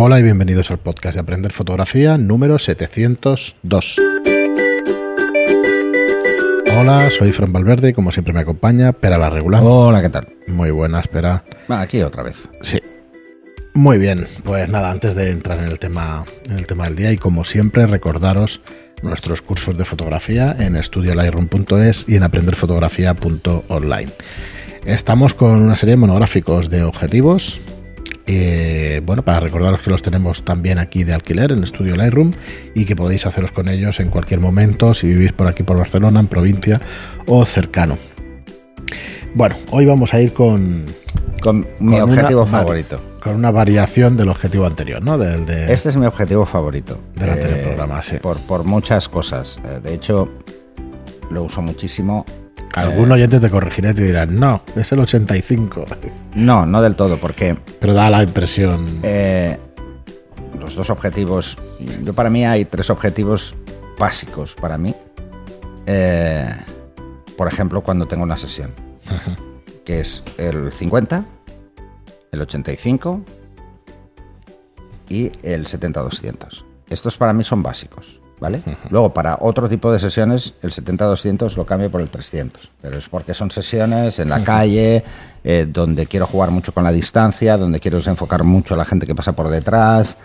Hola y bienvenidos al podcast de Aprender Fotografía número 702. Hola, soy Fran Valverde y como siempre me acompaña Pera la Regular. Hola, ¿qué tal? Muy buena, espera. Va, aquí otra vez. Sí. Muy bien, pues nada, antes de entrar en el tema, en el tema del día y como siempre recordaros nuestros cursos de fotografía en estudiolightroom.es y en aprenderfotografía.online. Estamos con una serie de monográficos de objetivos. Eh, bueno, para recordaros que los tenemos también aquí de alquiler en Estudio Lightroom y que podéis haceros con ellos en cualquier momento si vivís por aquí por Barcelona, en provincia o cercano. Bueno, hoy vamos a ir con, Con mi Con objetivo una- favorito. con una variación del objetivo anterior, ¿no? Del de, Este es mi objetivo favorito. Del anterior programa, sí. Por, por muchas cosas. Eh, De hecho, lo uso muchísimo. Algún oyente te corregirá y te dirá, no, es el 85. No, no del todo, porque Pero da la impresión. eh, los dos objetivos. Yo para mí hay tres objetivos básicos para mí. Eh, por ejemplo, cuando tengo una sesión, que es el 50, el 85 y el 70-200. Estos para mí son básicos, ¿vale? Luego, para otro tipo de sesiones, el 70-200 lo cambio por el 300. Pero es porque son sesiones en la calle, eh, donde quiero jugar mucho con la distancia, donde quiero desenfocar mucho a la gente que pasa por detrás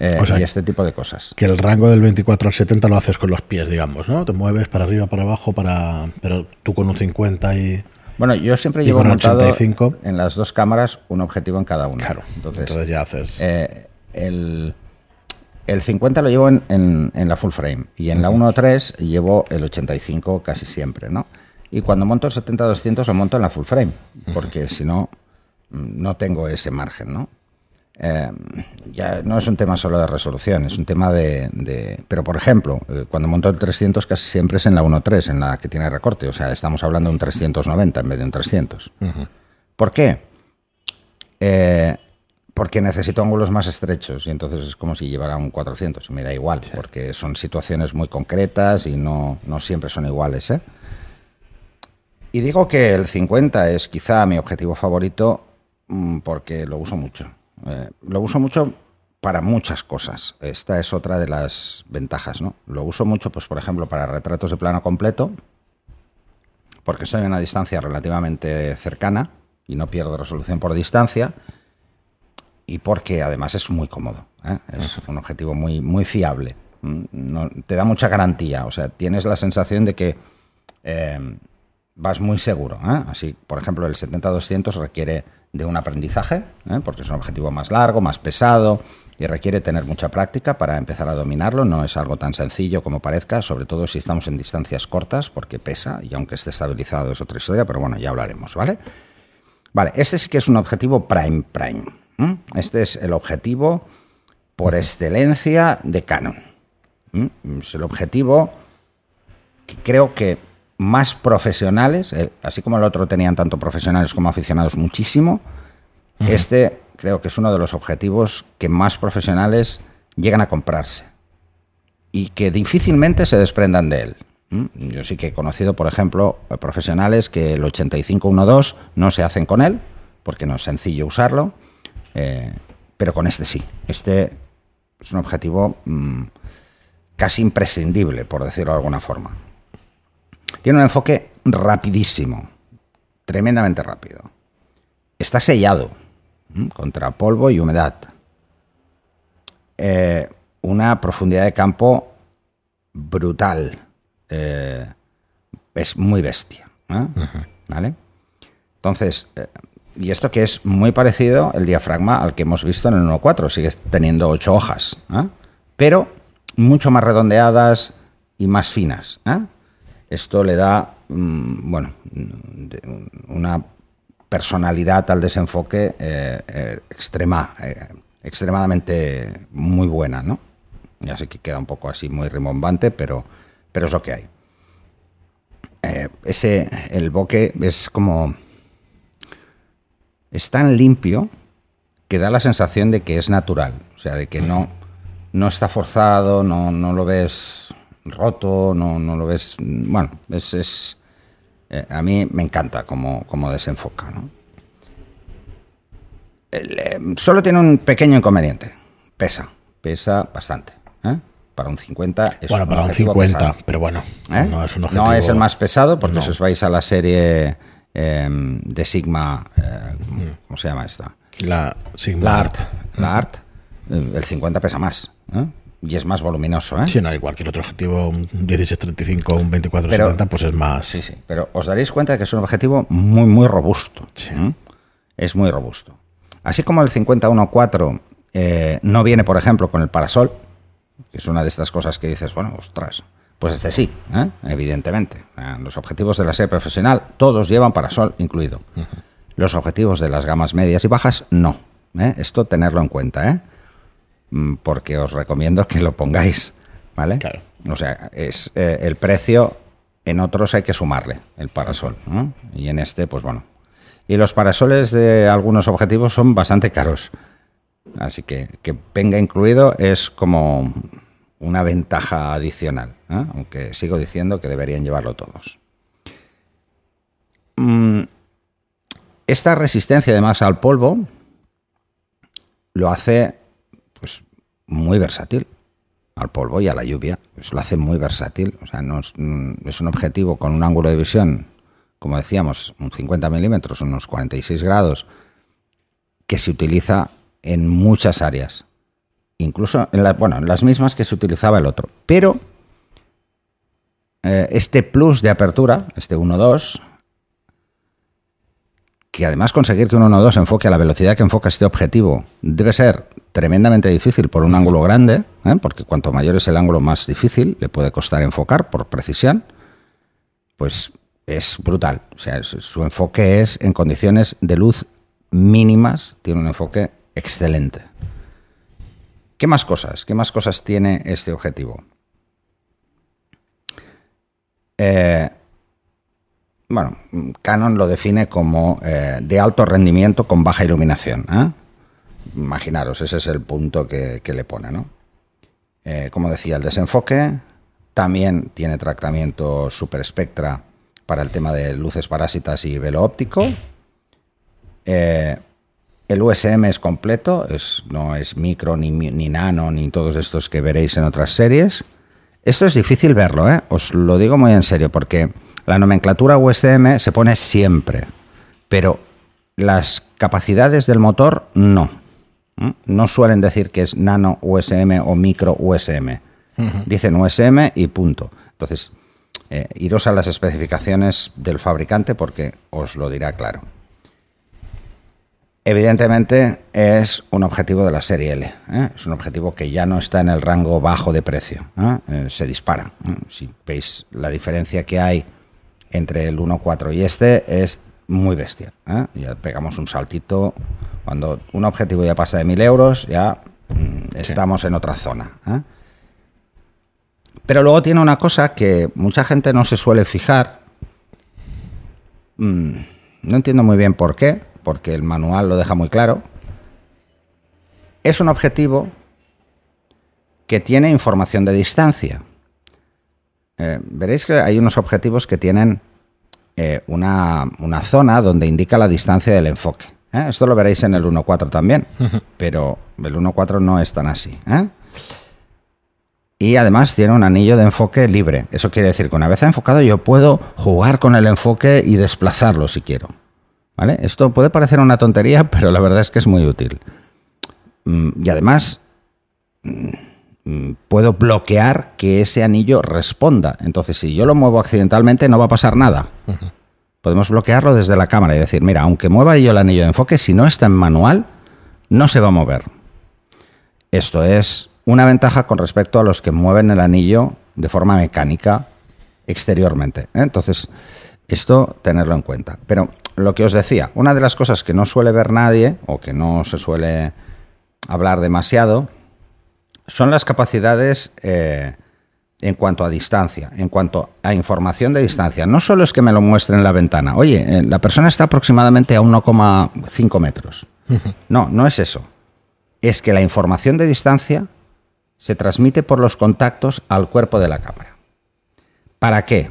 eh, O sea, y este tipo de cosas. Que el rango del 24 al 70 lo haces con los pies, digamos, ¿no? Te mueves para arriba, para abajo, para pero tú con un 50 y... Bueno, yo siempre llevo montado 85. en las dos cámaras un objetivo en cada una. Claro, Entonces, entonces, ya haces... Eh, el, el 50 lo llevo en, en- en la full frame y en la 1.3 llevo el 85 casi siempre, ¿no? Y cuando monto el 70-200 lo monto en la full frame, porque si no, mm, no tengo ese margen, ¿no? Eh, ya no es un tema solo de resolución, es un tema de... de- pero, por ejemplo, eh, cuando monto el 300 casi siempre es en la 1.3, en la que tiene recorte, o sea, estamos hablando de un 390 en vez de un 300. ¿Por qué? Eh, porque necesito ángulos más estrechos y entonces es como si llevara un 400 y me da igual, porque son situaciones muy concretas y no, no siempre son iguales. ¿eh? Y digo que el 50 es quizá mi objetivo favorito mm, porque lo uso mucho. Eh, lo uso mucho para muchas cosas. Esta es otra de las ventajas. ¿no? Lo uso mucho, pues, por ejemplo, para retratos de plano completo, porque estoy a una distancia relativamente cercana y no pierdo resolución por distancia y porque además es muy cómodo. ¿eh? Es un objetivo muy, muy fiable. Mm, no- te da mucha garantía. O sea, tienes la sensación de que eh, vas muy seguro. ¿eh? Así, por ejemplo, el 70-200 requiere de un aprendizaje, porque es un objetivo más largo, más pesado y requiere tener mucha práctica para empezar a dominarlo. No es algo tan sencillo como parezca, sobre todo si estamos en distancias cortas, porque pesa y aunque esté estabilizado es otra historia, pero bueno, ya hablaremos, ¿vale? Vale, este sí que es un objetivo prime prime. ¿M? Este es el objetivo por excelencia de Canon. ¿m? Es el objetivo que creo que más profesionales, eh, así como el otro tenían tanto profesionales como aficionados muchísimo, este creo que es uno de los objetivos que más profesionales llegan a comprarse y que difícilmente se desprendan de él. ¿m? Yo sí que he conocido, por ejemplo, profesionales que el 8512 no se hacen con él, porque no es sencillo usarlo, eh, pero con este sí. Este es un objetivo mm, casi imprescindible, por decirlo de alguna forma. Tiene un enfoque rapidísimo, tremendamente rápido. Está sellado ¿m? contra polvo y humedad. Eh, una profundidad de campo brutal. Eh, es muy bestia. ¿eh? ¿Vale? Entonces, y esto que es muy parecido el diafragma al que hemos visto en el 1.4, sigue teniendo ocho hojas, ¿eh? pero mucho más redondeadas y más finas. ¿eh? Esto le da, mm, bueno, una personalidad al desenfoque eh, extrema, extremadamente muy buena, ¿no? Ya sé que queda un poco así muy rimbombante, pero, pero es lo que hay. Ese, el bokeh es como... Es tan limpio que da la sensación de que es natural. O sea, de que no, no está forzado, no, no lo ves roto, no, no lo ves... Bueno, es... es eh, a mí me encanta cómo, cómo desenfoca, ¿no? El, eh, solo tiene un pequeño inconveniente, pesa, pesa bastante. ¿eh? Para un 50 es bueno, un para un objetivo 50, pesado. pero bueno, no es un objetivo. No es el más pesado, porque No. si os vais a la serie eh, de Sigma, eh, ¿cómo se llama esta? La Sigma La Art. La Art, eh, el 50 pesa más. ¿eh? Y es más voluminoso. ¿eh? Sí, no hay cualquier otro objetivo, un 1635, un 2470, pues es más. Sí, sí. Pero os daréis cuenta de que es un objetivo muy, muy robusto. Es muy robusto. Así como el 51.4 eh, no viene, por ejemplo, con el parasol, que es una de estas cosas que dices, bueno, ostras, pues este sí, ¿eh? evidentemente. Los objetivos de la serie profesional, todos llevan parasol incluido. Los objetivos de las gamas medias y bajas, no. ¿eh? Esto tenerlo en cuenta, ¿eh? Mm, porque os recomiendo que lo pongáis, ¿vale? Claro. O sea, es eh, el precio, en otros hay que sumarle el parasol, ¿no? Y en este, pues bueno. Y los parasoles de algunos objetivos son bastante caros. Así que que venga incluido es como una ventaja adicional, ¿eh? aunque sigo diciendo que deberían llevarlo todos. Mm, esta resistencia además al polvo lo hace pues muy versátil al polvo y a la lluvia. Pues lo hace muy versátil. O sea, no es, mm, es un objetivo con un ángulo de visión, como decíamos, un 50 milímetros, unos 46 grados, que se utiliza en muchas áreas. Incluso en, la- bueno, en las mismas que se utilizaba el otro. Pero eh, este plus de apertura, este 1.2, que además conseguir que un 1.2 enfoque a la velocidad que enfoca este objetivo debe ser tremendamente difícil por un ángulo grande, ¿eh? porque cuanto mayor es el ángulo más difícil, le puede costar enfocar por precisión, pues es brutal. O sea, su su enfoque es en condiciones de luz mínimas, tiene un enfoque excelente. ¿Qué más cosas? ¿Qué más cosas tiene este objetivo? Eh, bueno, Canon lo define como eh, de alto rendimiento con baja iluminación. ¿eh? Imaginaros, ese es el punto que, que le pone, ¿no? Como decía, el desenfoque también tiene tratamiento super spectra para el tema de luces parásitas y velo óptico. El USM es completo, es, no es micro, ni, ni nano, ni todos estos que veréis en otras series. Esto es difícil verlo, ¿eh? os lo digo muy en serio, porque la nomenclatura USM se pone siempre, pero las capacidades del motor no. ¿m? No suelen decir que es nano USM o micro USM. Dicen USM y punto. Entonces, eh, iros a las especificaciones del fabricante porque os lo dirá claro. Evidentemente es un objetivo de la serie L. ¿eh? Es un objetivo que ya no está en el rango bajo de precio. ¿eh? Eh, se dispara. Si veis la diferencia que hay entre el 1.4 y este es muy bestia. Ya pegamos un saltito. Cuando un objetivo ya pasa de 1000 euros, ya mm, estamos en otra zona. Pero luego tiene una cosa que mucha gente no se suele fijar. Mm, no entiendo muy bien por qué, porque el manual lo deja muy claro. Es un objetivo que tiene información de distancia. Eh, veréis que hay unos objetivos que tienen eh, una, una zona donde indica la distancia del enfoque. ¿eh? Esto lo veréis en el 1.4 también, pero el 1.4 no es tan así. Y además tiene un anillo de enfoque libre. Eso quiere decir que una vez enfocado yo puedo jugar con el enfoque y desplazarlo si quiero. ¿Vale? Esto puede parecer una tontería, pero la verdad es que es muy útil. Mm, Y además mm, puedo bloquear que ese anillo responda. Entonces, si yo lo muevo accidentalmente, no va a pasar nada. Podemos bloquearlo desde la cámara y decir, mira, aunque mueva yo el anillo de enfoque, si no está en manual, no se va a mover. Esto es una ventaja con respecto a los que mueven el anillo de forma mecánica exteriormente. ¿eh? Entonces, esto tenerlo en cuenta. Pero lo que os decía, una de las cosas que no suele ver nadie o que no se suele hablar demasiado son las capacidades eh, en cuanto a distancia, en cuanto a información de distancia. No solo es que me lo muestre en la ventana, oye, eh, la persona está aproximadamente a 1,5 metros. No, no es eso. Es que la información de distancia se transmite por los contactos al cuerpo de la cámara. ¿Para qué?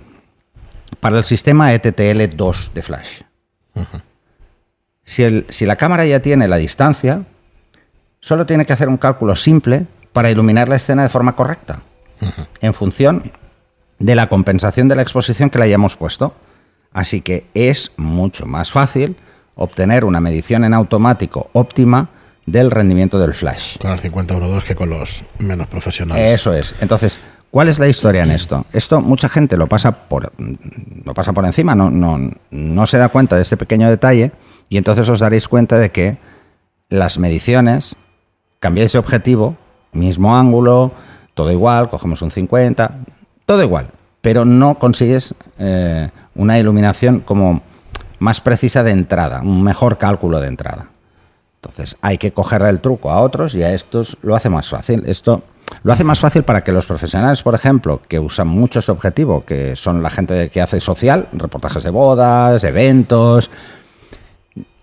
Para el sistema E ETTL2 de flash. Si, el- si la cámara ya tiene la distancia, solo tiene que hacer un cálculo simple para iluminar la escena de forma correcta, en función de la compensación de la exposición que le hayamos puesto. Así que es mucho más fácil obtener una medición en automático óptima del rendimiento del flash. Con el 5012 que con los menos profesionales. Eso es. Entonces, ¿cuál es la historia en esto? Esto mucha gente lo pasa por, lo pasa por encima, no, no, no se da cuenta de este pequeño detalle y entonces os daréis cuenta de que las mediciones, cambiáis de objetivo, mismo ángulo, todo igual, cogemos un 50, todo igual, pero no consigues eh, una iluminación como más precisa de entrada, un mejor cálculo de entrada. Entonces hay que cogerle el truco a otros y a estos lo hace más fácil. Esto lo hace más fácil para que los profesionales, por ejemplo, que usan mucho este objetivo, que son la gente que hace social, reportajes de bodas, eventos,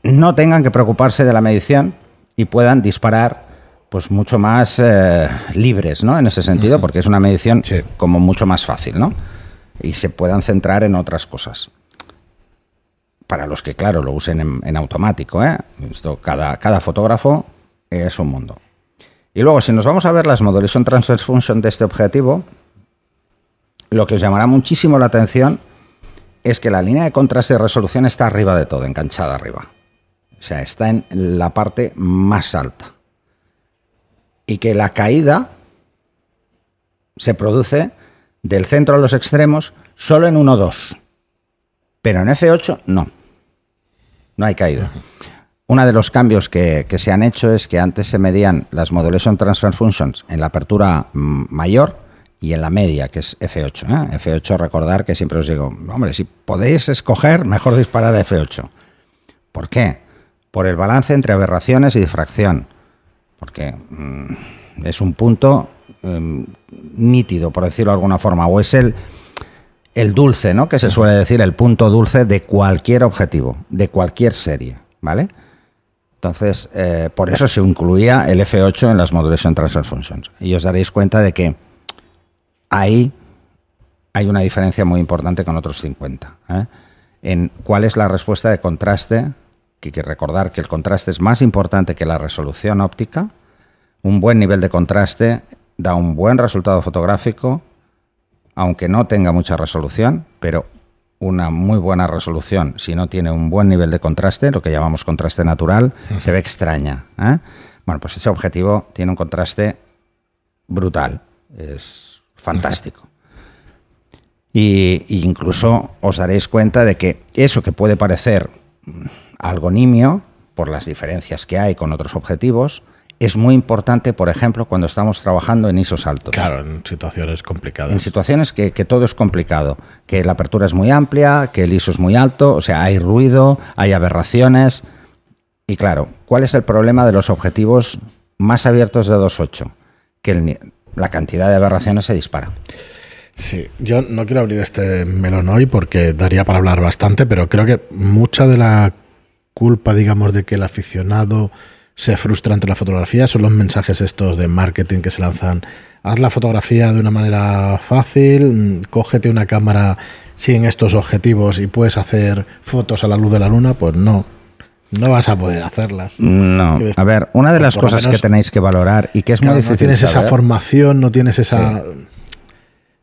no tengan que preocuparse de la medición y puedan disparar pues mucho más eh, libres, ¿no? En ese sentido, porque es una medición como mucho más fácil, ¿no? Y se puedan centrar en otras cosas. Para los que, claro, lo usen en, automático, ¿eh? Esto, cada, cada fotógrafo es un mundo. Y luego, si nos vamos a ver las Modulation Transfer Function de este objetivo, lo que os llamará muchísimo la atención es que la línea de contraste y resolución está arriba de todo, enganchada arriba. O sea, está en la parte más alta y que la caída se produce del centro a los extremos solo en 1-2. Pero en F8 no. No hay caída. Uno de los cambios que, se han hecho es que antes se medían las Modulation Transfer Functions en la apertura mm, mayor y en la media, que es F8. ¿eh? F8, recordar que siempre os digo, hombre, si podéis escoger, mejor disparar a F8. ¿Por qué? Por el balance entre aberraciones y difracción porque mm, es un punto em, nítido, por decirlo de alguna forma, o es el, el dulce, ¿no? Que se suele decir, el punto dulce de cualquier objetivo, de cualquier serie, ¿vale? Entonces, eh, por eso se incluía el F8 en las Modulation Transfer Functions. Y os daréis cuenta de que ahí hay una diferencia muy importante con otros 50. ¿eh? En cuál es la respuesta de contraste que hay que recordar que el contraste es más importante que la resolución óptica. Un buen nivel de contraste da un buen resultado fotográfico, aunque no tenga mucha resolución, pero una muy buena resolución, si no tiene un buen nivel de contraste, lo que llamamos contraste natural, se ve extraña. ¿eh? Bueno, pues ese objetivo tiene un contraste brutal, es fantástico. Y, incluso os daréis cuenta de que eso que puede parecer algo nimio, por las diferencias que hay con otros objetivos, es muy importante, por ejemplo, cuando estamos trabajando en ISOs altos. Claro, en situaciones complicadas. En situaciones que, todo es complicado, que la apertura es muy amplia, que el ISO es muy alto, o sea, hay ruido, hay aberraciones. Y claro, ¿cuál es el problema de los objetivos más abiertos de 2.8? Que la cantidad de aberraciones se dispara. Sí, yo no quiero abrir este melón hoy porque daría para hablar bastante, pero creo que mucha de la culpa, digamos, de que el aficionado se frustra ante la fotografía son los mensajes estos de marketing que se lanzan. Haz la fotografía de una manera fácil, mm, cógete una cámara sin estos objetivos y puedes hacer fotos a la luz de la luna, pues no. No vas a poder hacerlas. No. A ver, una de las cosas que tenéis que valorar y que es muy difícil. No tienes esa formación, no tienes esa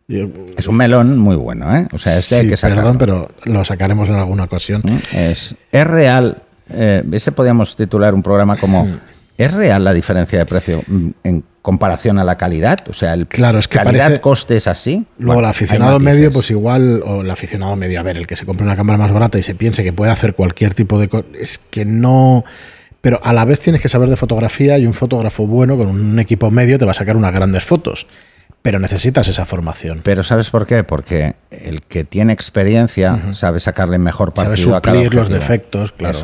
es un melón muy bueno, ¿eh? O sea, este hay que sacarlo. Perdón, pero lo sacaremos en alguna ocasión. ¿Mm? Es, es real. Eh, ese podríamos titular un programa como hmm. ¿Es real la diferencia de precio mm, en comparación a la calidad? O sea, el claro, es que calidad-coste es así. Luego, el aficionado medio, pues igual, o el aficionado medio, a ver, el que se compra una cámara más barata y se piense que puede hacer cualquier tipo de. Es que no. Pero a la vez tienes que saber de fotografía y un fotógrafo bueno con un equipo medio te va a sacar unas grandes fotos pero necesitas esa formación. Pero ¿sabes por qué? Porque el que tiene experiencia sabe sacarle mejor partido sabe suplir los defectos, claro.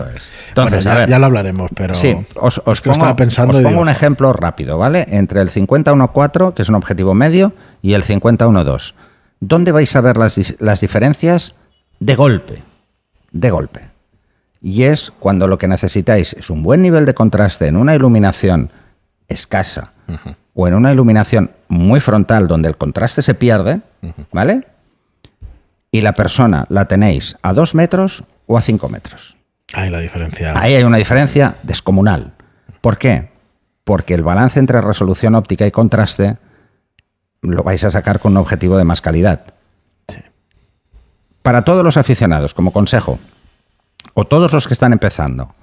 Entonces, ya, lo hablaremos, pero sí, os, pongo, pensando os pongo un ejemplo rápido, ¿vale? Entre el 50-1-4, que es un objetivo medio, y el 50-1-2. ¿Dónde vais a ver las, las diferencias? De golpe. De golpe. Y es cuando lo que necesitáis es un buen nivel de contraste en una iluminación escasa o en una iluminación muy frontal donde el contraste se pierde, ¿vale? Y la persona la tenéis a dos metros o a cinco metros. Ahí la diferencia. Ahí hay una diferencia descomunal. ¿Por qué? porque el balance entre resolución óptica y contraste lo vais a sacar con un objetivo de más calidad. Para todos los aficionados, como consejo, o todos los que están empezando,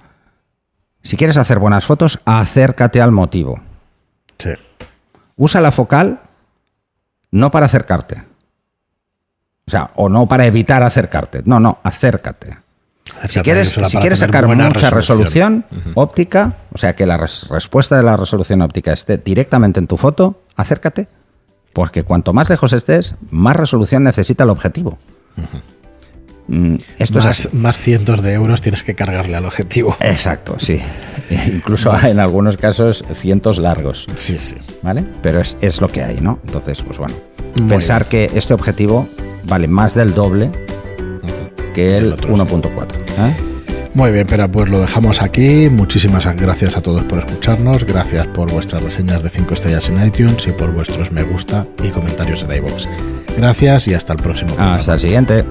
si quieres hacer buenas fotos, acércate al motivo. Sí. Usa la focal no para acercarte. O sea, o no para evitar acercarte. No, no, acércate. Si quieres, si quieres sacar mucha resolución, óptica, o sea, que la respuesta de la resolución óptica esté directamente en tu foto, acércate, porque cuanto más lejos estés, más resolución necesita el objetivo. Esto más, más cientos de euros tienes que cargarle al objetivo. Exacto, sí. Incluso en algunos casos cientos largos. Sí, sí. ¿Vale? Pero es, es lo que hay, ¿no? Entonces, pues bueno, pensar que este objetivo vale más del doble que el, 1.4. ¿eh? Muy bien, pero pues lo dejamos aquí. Muchísimas gracias a todos por escucharnos. Gracias por vuestras reseñas de 5 estrellas en iTunes y por vuestros me gusta y comentarios en iVoox. Gracias y hasta el próximo. Hasta el siguiente.